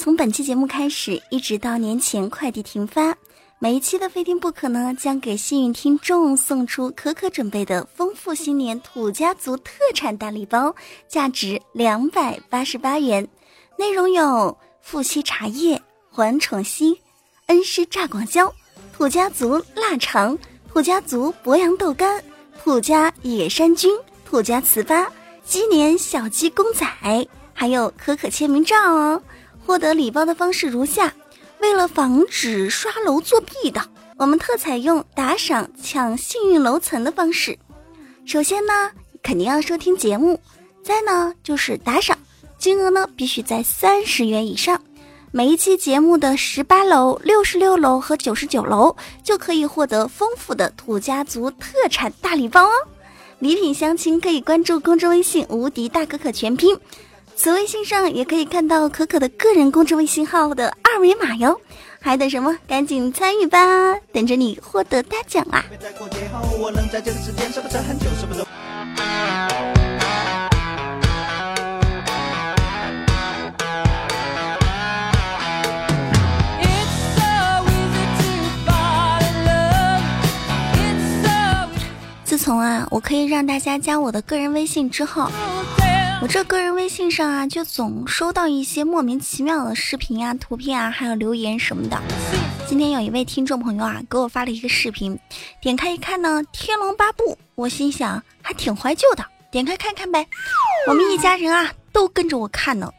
从本期节目开始，一直到年前快递停发，每一期的非听不可呢，将给幸运听众送出可可准备的丰富新年土家族特产大礼包，价值两百八十八元，内容有富硒茶叶、环宠硒、恩施榨广椒、土家族腊肠、土家族博洋豆干、土家野山菌、土家糍粑。鸡年小鸡公仔，还有可可签名照哦。获得礼包的方式如下：为了防止刷楼作弊的，我们特采用打赏抢幸运楼层的方式。首先呢，肯定要收听节目；再呢，就是打赏，金额呢必须在三十元以上。每一期节目的十八楼、六十六楼和九十九楼就可以获得丰富的土家族特产大礼包哦。礼品详情可以关注公众微信“无敌大可可”全拼，此微信上也可以看到可可的个人公众微信号的二维码哟。还等什么？赶紧参与吧，等着你获得大奖啦啊！从啊，我可以让大家加我的个人微信之后，我这个人微信上啊，就总收到一些莫名其妙的视频啊、图片啊，还有留言什么的。今天有一位听众朋友啊，给我发了一个视频，点开一看呢，《天龙八部》，我心想还挺怀旧的，点开看看呗。我们一家人啊，都跟着我看呢，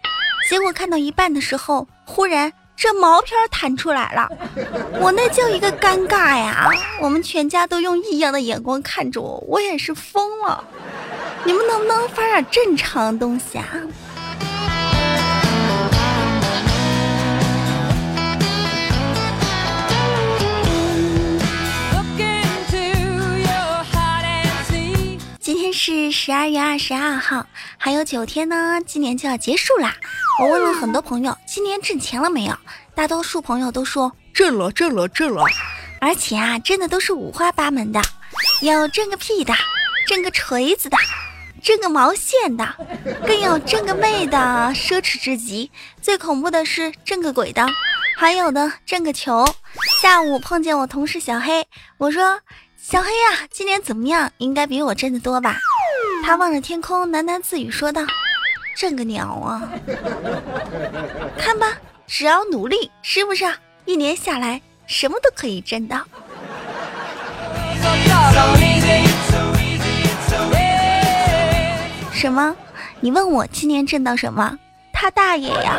结果看到一半的时候，忽然。这毛片弹出来了，我那叫一个尴尬呀！我们全家都用异样的眼光看着我，我也是疯了。你们能不能发点正常的东西啊？今天是十二月二十二号，还有九天呢，今年就要结束啦。我问了很多朋友，今年挣钱了没有？大多数朋友都说挣了，挣了，挣了。而且啊，挣的都是五花八门的，有挣个屁的，挣个锤子的，挣个毛线的，更有挣个妹的，奢侈至极。最恐怖的是挣个鬼的，还有的挣个球。下午碰见我同事小黑，我说：“小黑呀，今年怎么样？应该比我挣得多吧？”他望着天空，喃喃自语说道。挣个鸟啊！看吧，只要努力，是不是？一年下来，什么都可以挣到。什么？你问我今年挣到什么？他大爷呀！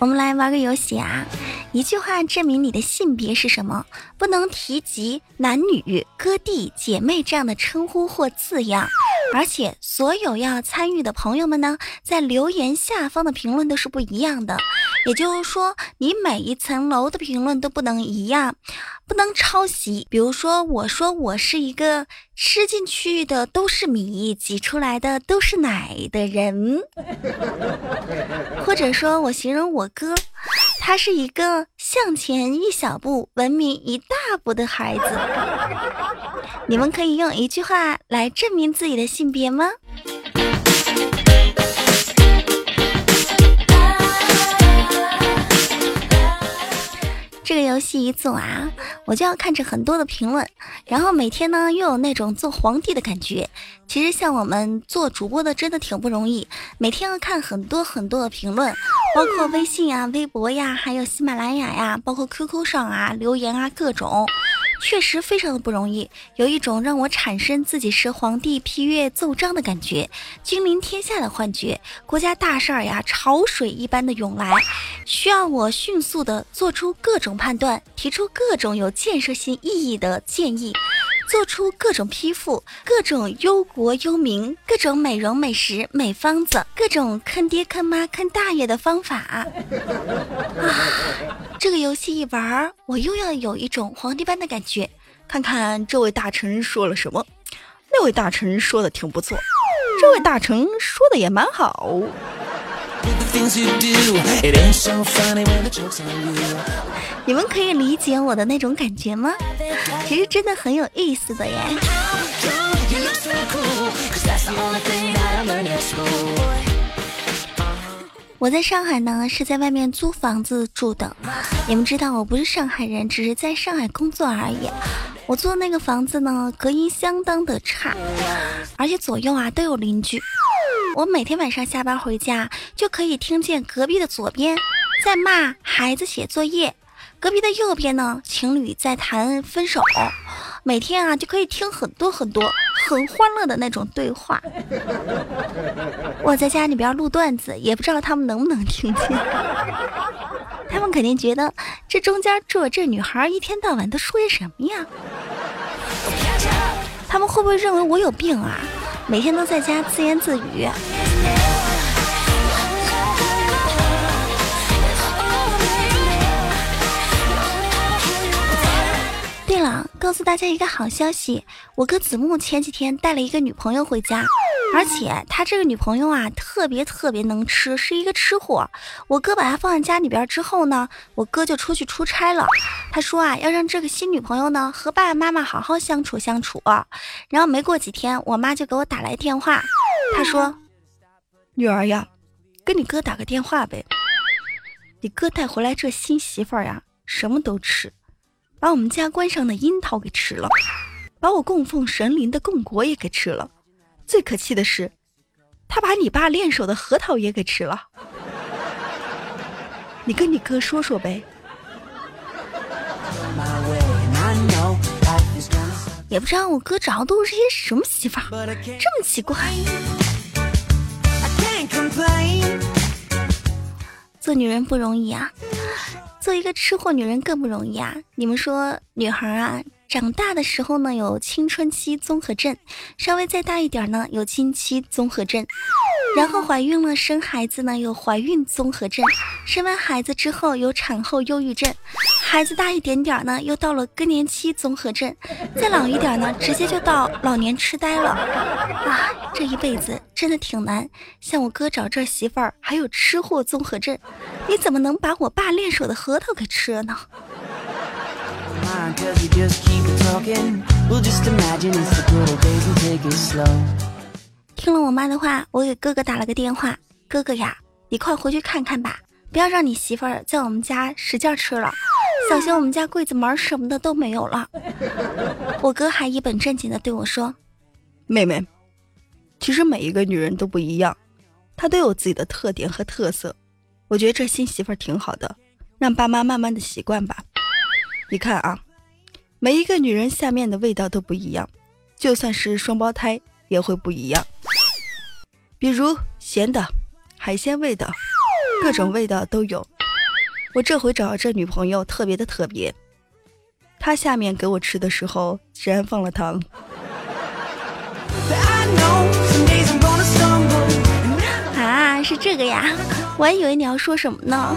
我们来玩个游戏啊！一句话证明你的性别是什么？不能提及男女、哥弟、姐妹这样的称呼或字样。而且，所有要参与的朋友们呢，在留言下方的评论都是不一样的。也就是说，你每一层楼的评论都不能一样，不能抄袭。比如说，我说我是一个吃进去的都是米，挤出来的都是奶的人，或者说我形容我哥。他是一个向前一小步，文明一大步的孩子。你们可以用一句话来证明自己的性别吗？这个游戏一做啊，我就要看着很多的评论，然后每天呢又有那种做皇帝的感觉。其实像我们做主播的真的挺不容易，每天要看很多很多的评论，包括微信啊、微博呀，还有喜马拉雅呀，包括 QQ 上啊留言啊各种。确实非常的不容易，有一种让我产生自己是皇帝批阅奏章的感觉，君临天下的幻觉。国家大事儿呀，潮水一般的涌来，需要我迅速的做出各种判断，提出各种有建设性意义的建议。做出各种批复，各种忧国忧民，各种美容美食美方子，各种坑爹坑妈坑大爷的方法。啊，这个游戏一玩，我又要有一种皇帝般的感觉。看看这位大臣说了什么，那位大臣说的挺不错，这位大臣说的也蛮好。你们可以理解我的那种感觉吗？其实真的很有意思的耶。我在上海呢是在外面租房子住的。你们知道我不是上海人只是在上海工作而已。我租的那个房子呢隔音相当的差而且左右啊都有邻居。我每天晚上下班回家，就可以听见隔壁的左边在骂孩子写作业，隔壁的右边呢情侣在谈分手。每天啊就可以听很多很多很欢乐的那种对话。我在家里边录段子，也不知道他们能不能听见。他们肯定觉得这中间住这女孩一天到晚都说些什么呀？他们会不会认为我有病啊？每天都在家自言自语。对了，告诉大家一个好消息，我哥子木前几天带了一个女朋友回家，而且他这个女朋友啊，特别特别能吃，是一个吃货。我哥把她放在家里边之后呢，我哥就出去出差了。他说啊，要让这个新女朋友呢和爸爸妈妈好好相处相处。然后没过几天，我妈就给我打来电话，她说：“女儿呀，跟你哥打个电话呗，你哥带回来这新媳妇儿呀，什么都吃。”把我们家关上的樱桃给吃了，把我供奉神灵的供果也给吃了，最可气的是，他把你爸练手的核桃也给吃了。你跟你哥说说呗。也不知道我哥找的都是些什么媳妇儿，这么奇怪。做女人不容易啊。做一个吃货女人更不容易啊！你们说，女孩啊，长大的时候呢有青春期综合症，稍微再大一点呢有经期综合症，然后怀孕了生孩子呢有怀孕综合症，生完孩子之后有产后忧郁症。孩子大一点点呢，又到了更年期综合症；再老一点呢，直接就到老年痴呆了。啊，这一辈子真的挺难。像我哥找这媳妇儿，还有吃货综合症，你怎么能把我爸练手的核桃给吃了呢？听了我妈的话，我给哥哥打了个电话：“哥哥呀，你快回去看看吧，不要让你媳妇儿在我们家使劲吃了。”小心我们家柜子门什么的都没有了。我哥还一本正经的对我说：“妹妹，其实每一个女人都不一样，她都有自己的特点和特色。我觉得这新媳妇儿挺好的，让爸妈慢慢的习惯吧。你看啊，每一个女人下面的味道都不一样，就算是双胞胎也会不一样。比如咸的、海鲜味的，各种味道都有。”我这回找这女朋友特别的特别，她下面给我吃的时候竟然放了糖。啊，是这个呀，我还以为你要说什么呢。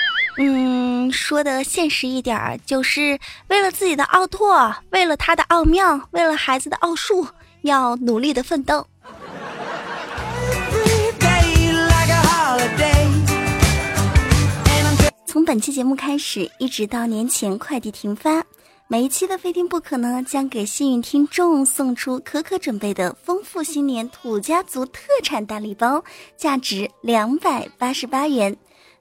嗯，说的现实一点儿，就是为了自己的奥拓，为了他的奥妙，为了孩子的奥数，要努力的奋斗。从本期节目开始，一直到年前快递停发，每一期的非听不可呢，将给幸运听众送出可可准备的丰富新年土家族特产大礼包，价值两百八十八元，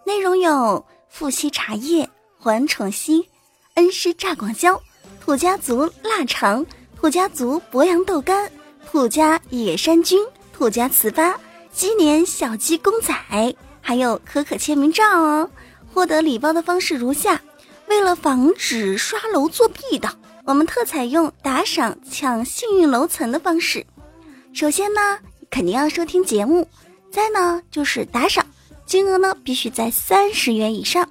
内容有。富硒茶叶、环宠硒、恩施榨广椒、土家族腊肠、土家族博洋豆干、土家野山菌、土家糍粑、鸡年小鸡公仔，还有可可签名照哦。获得礼包的方式如下：为了防止刷楼作弊的，我们特采用打赏抢幸运楼层的方式。首先呢，肯定要收听节目；再呢，就是打赏。金额呢必须在三十元以上，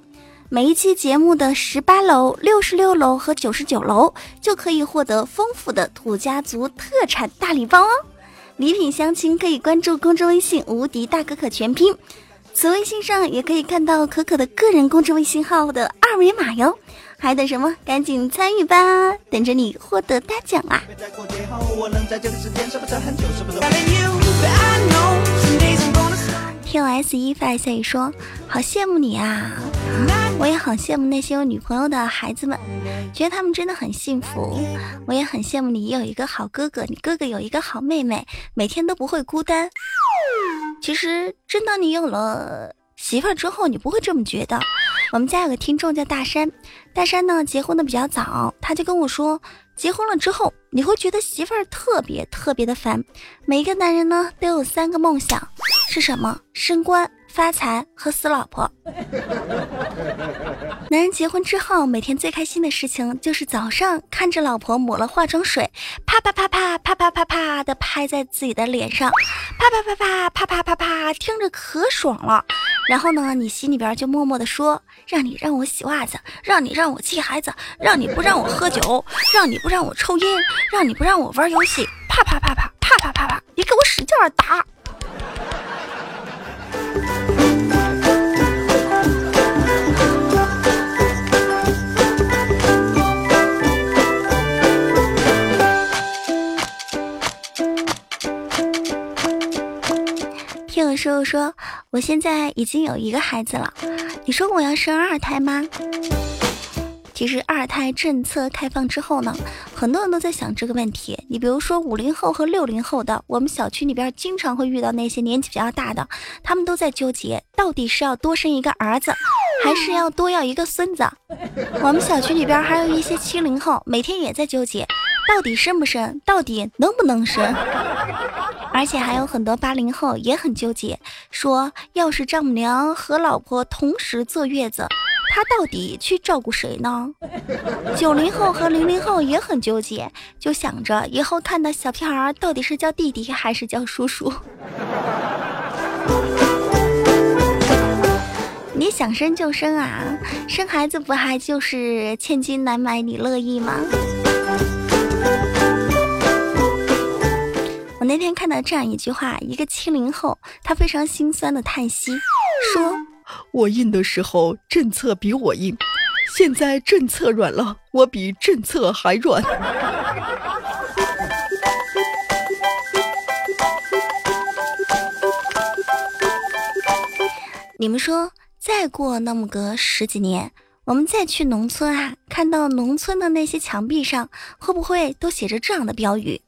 每一期节目的十八楼、六十六楼和九十九楼就可以获得丰富的土家族特产大礼包哦。礼品详情可以关注公众微信“无敌大可可”全拼，此微信上也可以看到可可的个人公众微信号的二维码哟。还等什么？赶紧参与吧，等着你获得大奖啊！听 S 一发消息说，好羡慕你啊！我也好羡慕那些有女朋友的孩子们，觉得他们真的很幸福。我也很羡慕你有一个好哥哥，你哥哥有一个好妹妹，每天都不会孤单。其实，真当你有了媳妇儿之后，你不会这么觉得。我们家有个听众叫大山，大山呢结婚的比较早，他就跟我说，结婚了之后你会觉得媳妇儿特别特别的烦。每一个男人呢都有三个梦想，是什么？升官。发财和死老婆。男人结婚之后，每天最开心的事情就是早上看着老婆抹了化妆水，啪啪啪啪啪啪啪啪的拍在自己的脸上，啪啪啪啪啪啪啪啪，听着可爽了。然后呢，你心里边就默默的说：让你让我洗袜子，让你让我气孩子，让你不让我喝酒，让你不让我抽烟，让你不让我玩游戏，啪啪啪啪啪啪啪啪，你给我使劲打。时候说：“我现在已经有一个孩子了，你说我要生二胎吗？”其实二胎政策开放之后呢，很多人都在想这个问题。你比如说五零后和六零后的，我们小区里边经常会遇到那些年纪比较大的，他们都在纠结，到底是要多生一个儿子，还是要多要一个孙子。我们小区里边还有一些七零后，每天也在纠结，到底生不生，到底能不能生。而且还有很多八零后也很纠结，说要是丈母娘和老婆同时坐月子，他到底去照顾谁呢？九零后和零零后也很纠结，就想着以后看到小屁孩到底是叫弟弟还是叫叔叔。你想生就生啊，生孩子不还就是千金难买你乐意吗？那天看到这样一句话，一个七零后，他非常心酸的叹息，说：“我硬的时候政策比我硬，现在政策软了，我比政策还软。”你们说，再过那么个十几年，我们再去农村啊，看到农村的那些墙壁上，会不会都写着这样的标语？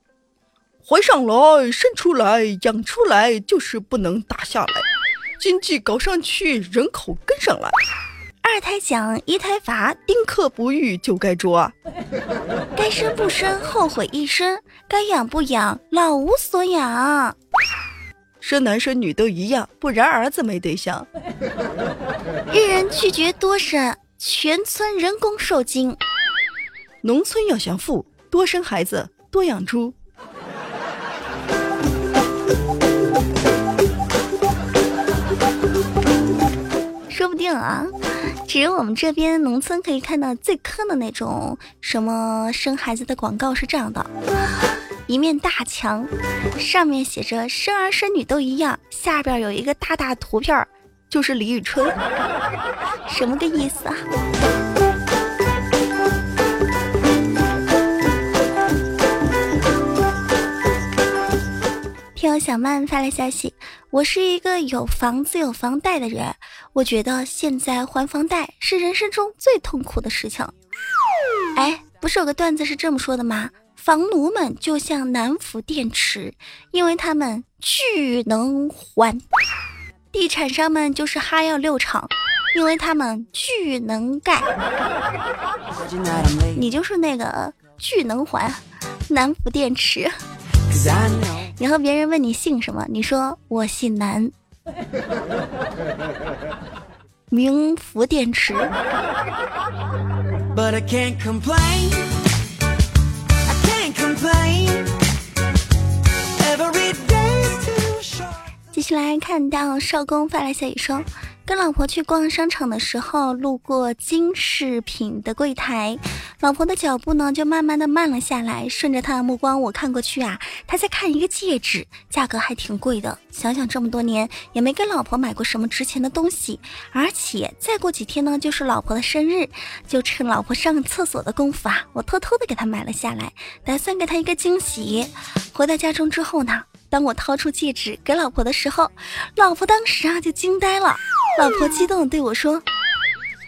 怀上来，生出来，养出来，就是不能打下来。经济搞上去，人口跟上来。二胎奖，一胎罚，丁克不育就该捉。该生不生，后悔一生；该养不养，老无所养。生男生女都一样，不然儿子没对象。一人拒绝多生，全村人工受精。农村要想富，多生孩子，多养猪。定啊，只有我们这边农村可以看到最坑的那种什么生孩子的广告是这样的：一面大墙，上面写着“生儿生女都一样”，下边有一个大大图片，就是李宇春，什么个意思啊？听小曼发来消息，我是一个有房子有房贷的人，我觉得现在还房贷是人生中最痛苦的事情。哎，不是有个段子是这么说的吗？房奴们就像南孚电池，因为他们巨能还；地产商们就是哈药六厂，因为他们巨能盖。你就是那个巨能还，南孚电池。以后别人问你姓什么，你说我姓南，名福电池。继续来看到少公发来消息说：“跟老婆去逛商场的时候，路过金饰品的柜台，老婆的脚步呢就慢慢的慢了下来。顺着她的目光，我看过去啊，她在看一个戒指，价格还挺贵的。想想这么多年也没给老婆买过什么值钱的东西，而且再过几天呢就是老婆的生日，就趁老婆上厕所的功夫啊，我偷偷的给她买了下来，打算给她一个惊喜。回到家中之后呢，当我掏出戒指给老婆的时候，老婆当时啊就惊呆了。老婆激动的对我说：“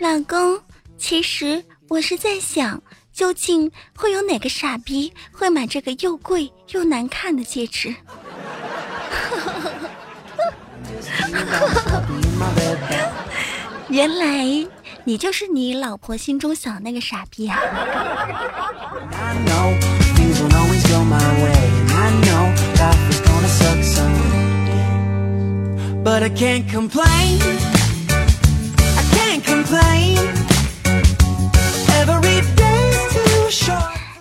老公，其实我是在想，究竟会有哪个傻逼会买这个又贵又难看的戒指？” 原来你就是你老婆心中想的那个傻逼啊！I can't complain，I can't complain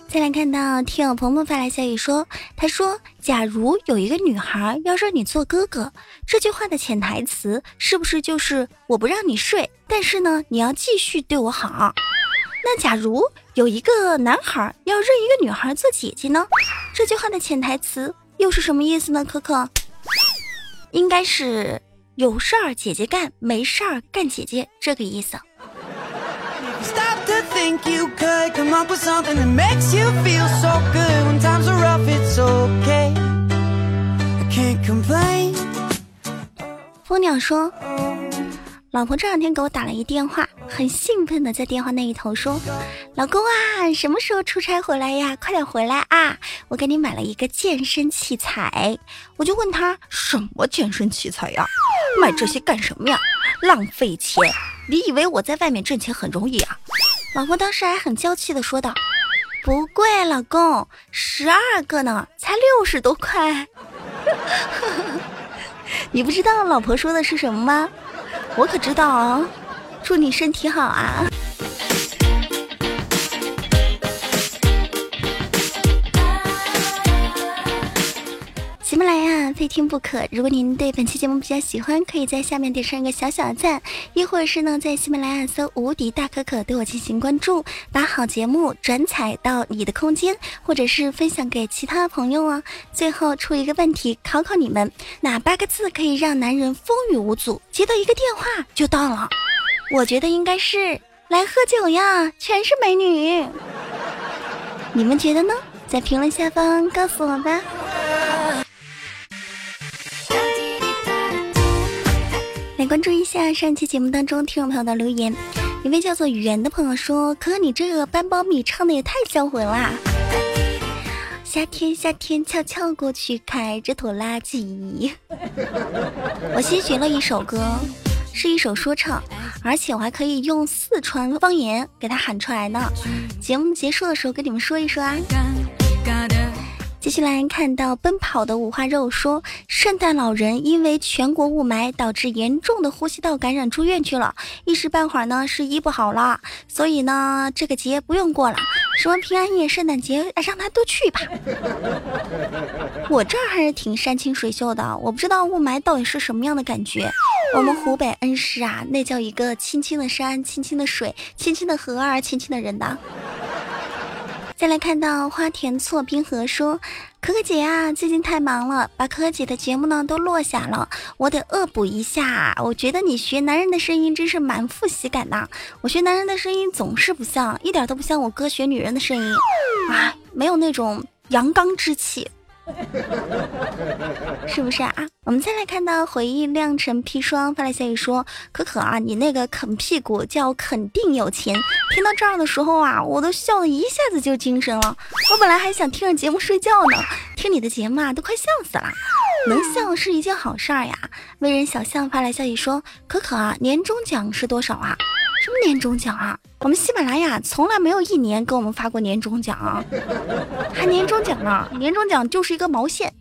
再来看到听友鹏鹏发来消息说，他说：“假如有一个女孩要让你做哥哥，这句话的潜台词是不是就是我不让你睡，但是呢你要继续对我好？那假如有一个男孩要认一个女孩做姐姐呢，这句话的潜台词又是什么意思呢？可可，应该是。”有事儿姐姐干，没事儿干姐姐，这个意思。蜂鸟说。老婆这两天给我打了一电话，很兴奋的在电话那一头说：“老公啊，什么时候出差回来呀？快点回来啊！我给你买了一个健身器材。”我就问他：“什么健身器材呀？买这些干什么呀？浪费钱！你以为我在外面挣钱很容易啊？”老婆当时还很娇气的说道：“不贵，老公，十二个呢，才六十多块。” 你不知道老婆说的是什么吗？我可知道啊，祝你身体好啊！非听不可。如果您对本期节目比较喜欢，可以在下面点上一个小小的赞，亦或者是呢，在喜马拉雅搜“无敌大可可”对我进行关注，把好节目转采到你的空间，或者是分享给其他朋友啊。最后出一个问题考考你们：哪八个字可以让男人风雨无阻？接到一个电话就到了。我觉得应该是来喝酒呀，全是美女。你们觉得呢？在评论下方告诉我吧。关注一下上期节目当中听众朋友的留言，一位叫做圆的朋友说：“可你这个搬苞米唱的也太销魂啦！夏天夏天悄悄过去，开着拖拉机。我新学了一首歌，是一首说唱，而且我还可以用四川方言给他喊出来呢。节目结束的时候跟你们说一说啊。”接下来看到奔跑的五花肉说，圣诞老人因为全国雾霾导致严重的呼吸道感染住院去了，一时半会儿呢是医不好了，所以呢这个节不用过了，什么平安夜、圣诞节让他都去吧。我这儿还是挺山清水秀的，我不知道雾霾到底是什么样的感觉。我们湖北恩施啊，那叫一个青青的山、青青的水、青青的河儿、青青的人呐。再来看到花田错冰河说：“可可姐啊，最近太忙了，把可可姐的节目呢都落下了，我得恶补一下。我觉得你学男人的声音真是满腹喜感呐，我学男人的声音总是不像，一点都不像我哥学女人的声音，啊，没有那种阳刚之气。” 是不是啊？我们再来看到回忆酿成砒霜发来消息说：“可可啊，你那个啃屁股叫肯定有钱。”听到这儿的时候啊，我都笑的一下子就精神了。我本来还想听着节目睡觉呢，听你的节目啊，都快笑死了。能笑是一件好事儿呀。为人小象发来消息说：“可可啊，年终奖是多少啊？”什么年终奖啊？我们喜马拉雅从来没有一年给我们发过年终奖，还年终奖呢？年终奖就是一个毛线。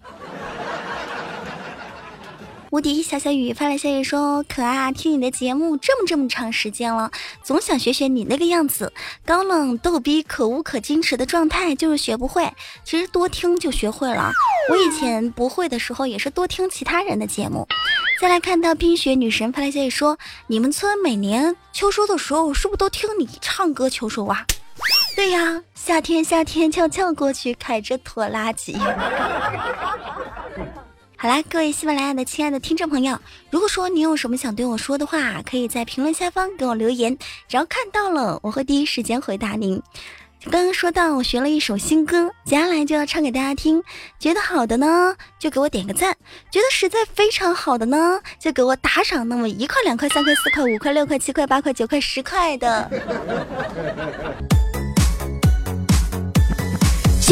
无敌小小雨发来消息说：“可爱啊，听你的节目这么这么长时间了，总想学学你那个样子，高冷逗逼、可无可矜持的状态，就是学不会。其实多听就学会了。我以前不会的时候，也是多听其他人的节目。”再来看到冰雪女神发来消息说：“你们村每年秋收的时候，是不是都听你唱歌秋收啊？”对呀，夏天夏天悄悄过去，开着拖拉机。好啦，各位喜马拉雅的亲爱的听众朋友，如果说你有什么想对我说的话，可以在评论下方给我留言，只要看到了，我会第一时间回答您。刚刚说到我学了一首新歌，接下来就要唱给大家听。觉得好的呢，就给我点个赞；觉得实在非常好的呢，就给我打赏那么一块、两块、三块、四块、五块、六块、七块、八块、九块、十块的。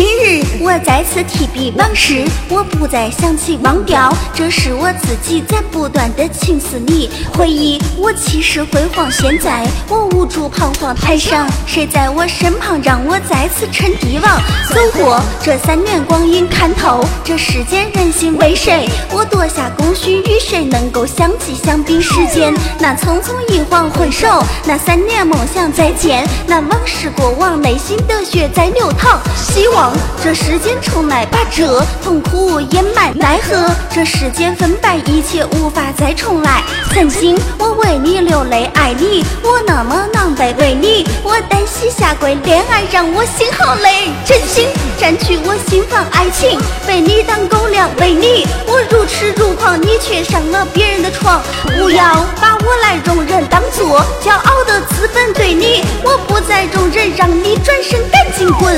今日我再次提笔往事，我不再想起忘掉，这是我自己在不断的倾诉你，回忆我气势辉煌，现在我无助彷徨，台上谁在我身旁，让我再次称帝王。走过这三年光阴，看透这世间人心为谁？我夺下功勋与谁能够相继相比？时间那匆匆一晃回首，那三年梦想再见，那往事过往，内心的血在流淌，希望。这时间重来，把这痛苦掩埋。奈何这世间分白，一切无法再重来。曾经我为你流泪，爱你我那么狼狈，为你我单膝下跪，恋爱让我心好累。真心占据我心房，爱情被你当狗粮，为你我如痴如狂，你却上了别人的床。不要把我来容忍，当做骄傲的资本，对你我不再容忍，让你转身赶紧滚。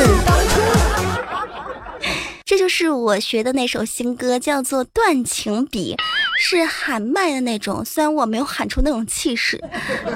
这就是我学的那首新歌，叫做《断情笔》，是喊麦的那种。虽然我没有喊出那种气势，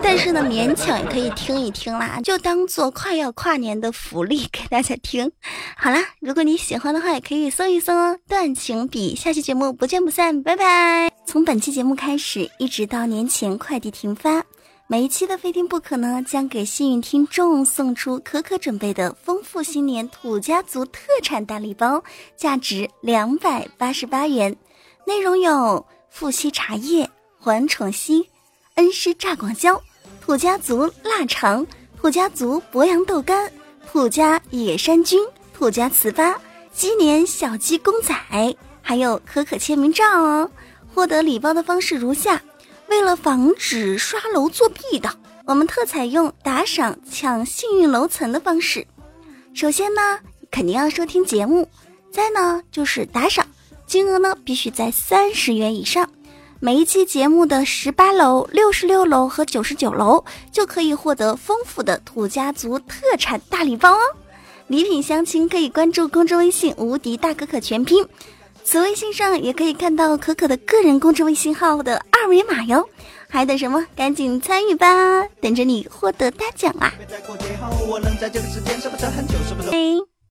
但是呢，勉强也可以听一听啦，就当做快要跨年的福利给大家听。好啦，如果你喜欢的话，也可以搜一搜，《断情笔》。下期节目不见不散，拜拜。从本期节目开始，一直到年前快递停发。每一期的非听不可呢，将给幸运听众送出可可准备的丰富新年土家族特产大礼包，价值两百八十八元，内容有富硒茶叶、环宠硒、恩施榨广椒、土家族腊肠、土家族博洋豆干、土家野山菌、土家糍粑、鸡年小鸡公仔，还有可可签名照哦。获得礼包的方式如下。为了防止刷楼作弊的，我们特采用打赏抢幸运楼层的方式。首先呢，肯定要收听节目；再呢，就是打赏，金额呢必须在三十元以上。每一期节目的十八楼、六十六楼和九十九楼就可以获得丰富的土家族特产大礼包哦。礼品详情可以关注公众微信“无敌大可可”全拼。此微信上也可以看到可可的个人公众微信号的二维码哟，还等什么？赶紧参与吧，等着你获得大奖啊！嘿。